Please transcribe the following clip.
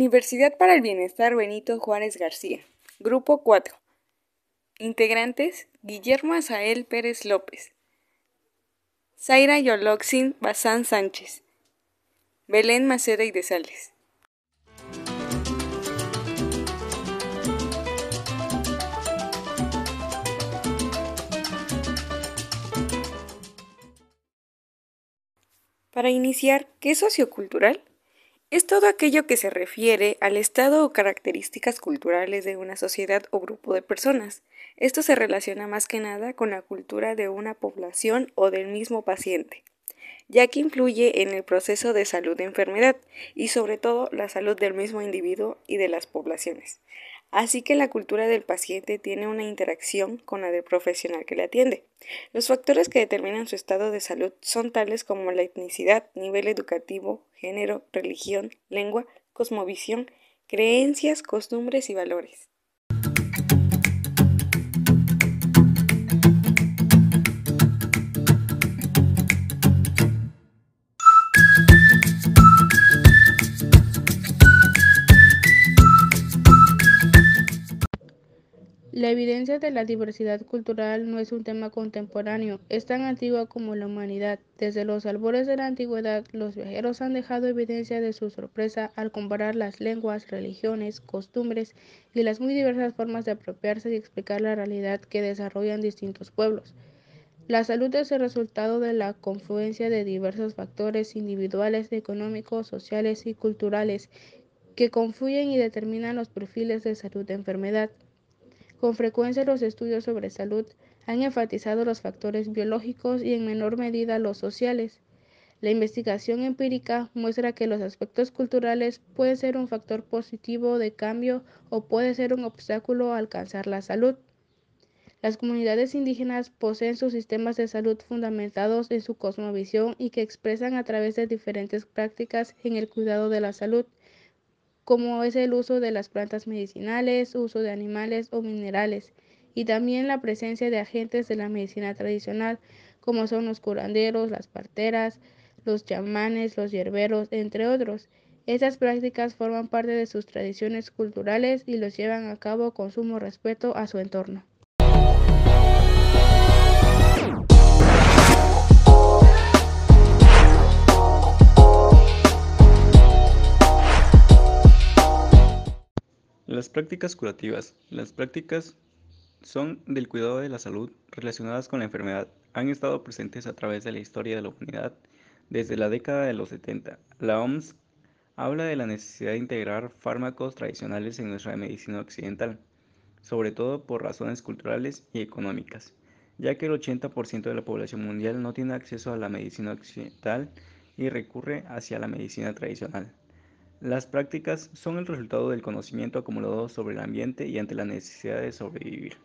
Universidad para el Bienestar Benito Juárez García. Grupo 4. Integrantes: Guillermo Azael Pérez López, Zaira Yoloxin Bazán Sánchez, Belén Maceda y de Sales. Para iniciar, ¿qué es sociocultural? Es todo aquello que se refiere al estado o características culturales de una sociedad o grupo de personas. Esto se relaciona más que nada con la cultura de una población o del mismo paciente, ya que influye en el proceso de salud de enfermedad y sobre todo la salud del mismo individuo y de las poblaciones. Así que la cultura del paciente tiene una interacción con la del profesional que le atiende. Los factores que determinan su estado de salud son tales como la etnicidad, nivel educativo, género, religión, lengua, cosmovisión, creencias, costumbres y valores. La evidencia de la diversidad cultural no es un tema contemporáneo, es tan antigua como la humanidad. Desde los albores de la antigüedad, los viajeros han dejado evidencia de su sorpresa al comparar las lenguas, religiones, costumbres y las muy diversas formas de apropiarse y explicar la realidad que desarrollan distintos pueblos. La salud es el resultado de la confluencia de diversos factores individuales, económicos, sociales y culturales que confluyen y determinan los perfiles de salud de enfermedad. Con frecuencia los estudios sobre salud han enfatizado los factores biológicos y en menor medida los sociales. La investigación empírica muestra que los aspectos culturales pueden ser un factor positivo de cambio o puede ser un obstáculo a alcanzar la salud. Las comunidades indígenas poseen sus sistemas de salud fundamentados en su cosmovisión y que expresan a través de diferentes prácticas en el cuidado de la salud como es el uso de las plantas medicinales, uso de animales o minerales, y también la presencia de agentes de la medicina tradicional, como son los curanderos, las parteras, los chamanes, los hierberos, entre otros. Estas prácticas forman parte de sus tradiciones culturales y los llevan a cabo con sumo respeto a su entorno. Prácticas curativas. Las prácticas son del cuidado de la salud relacionadas con la enfermedad. Han estado presentes a través de la historia de la humanidad desde la década de los 70. La OMS habla de la necesidad de integrar fármacos tradicionales en nuestra medicina occidental, sobre todo por razones culturales y económicas, ya que el 80% de la población mundial no tiene acceso a la medicina occidental y recurre hacia la medicina tradicional. Las prácticas son el resultado del conocimiento acumulado sobre el ambiente y ante la necesidad de sobrevivir.